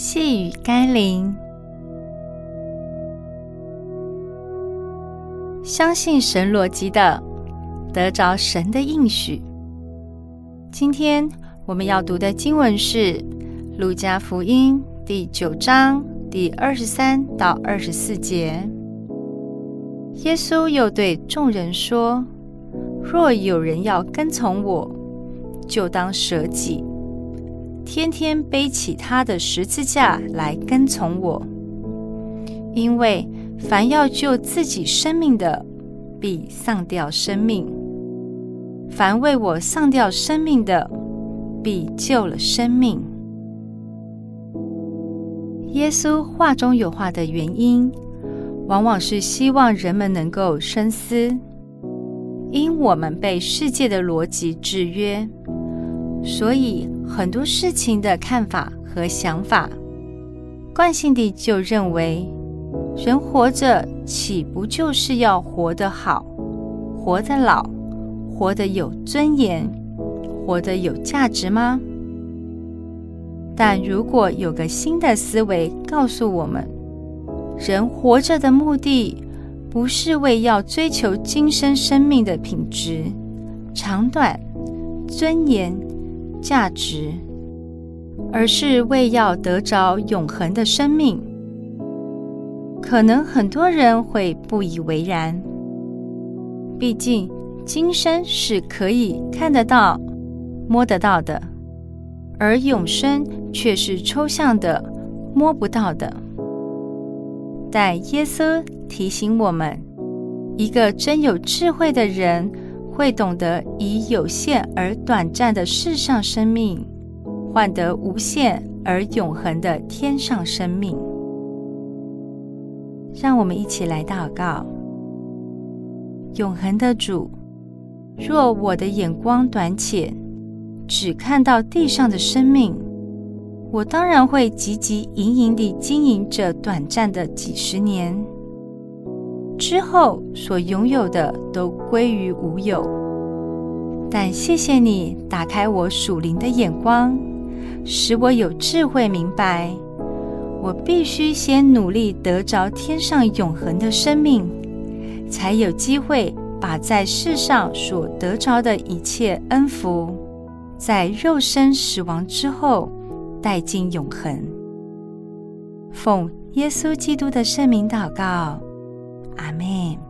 细雨甘霖，相信神逻辑的，得着神的应许。今天我们要读的经文是《路加福音》第九章第二十三到二十四节。耶稣又对众人说：“若有人要跟从我，就当舍己。”天天背起他的十字架来跟从我，因为凡要救自己生命的，必丧掉生命；凡为我丧掉生命的，必救了生命。耶稣话中有话的原因，往往是希望人们能够深思，因我们被世界的逻辑制约。所以，很多事情的看法和想法，惯性地就认为，人活着岂不就是要活得好、活得老、活得有尊严、活得有价值吗？但如果有个新的思维告诉我们，人活着的目的，不是为要追求今生生命的品质、长短、尊严。价值，而是为要得着永恒的生命。可能很多人会不以为然，毕竟今生是可以看得到、摸得到的，而永生却是抽象的、摸不到的。但耶稣提醒我们，一个真有智慧的人。会懂得以有限而短暂的世上生命，换得无限而永恒的天上生命。让我们一起来祷告：永恒的主，若我的眼光短浅，只看到地上的生命，我当然会汲汲营营地经营这短暂的几十年。之后所拥有的都归于无有，但谢谢你打开我属灵的眼光，使我有智慧明白，我必须先努力得着天上永恒的生命，才有机会把在世上所得着的一切恩福，在肉身死亡之后带进永恒。奉耶稣基督的圣名祷告。阿门。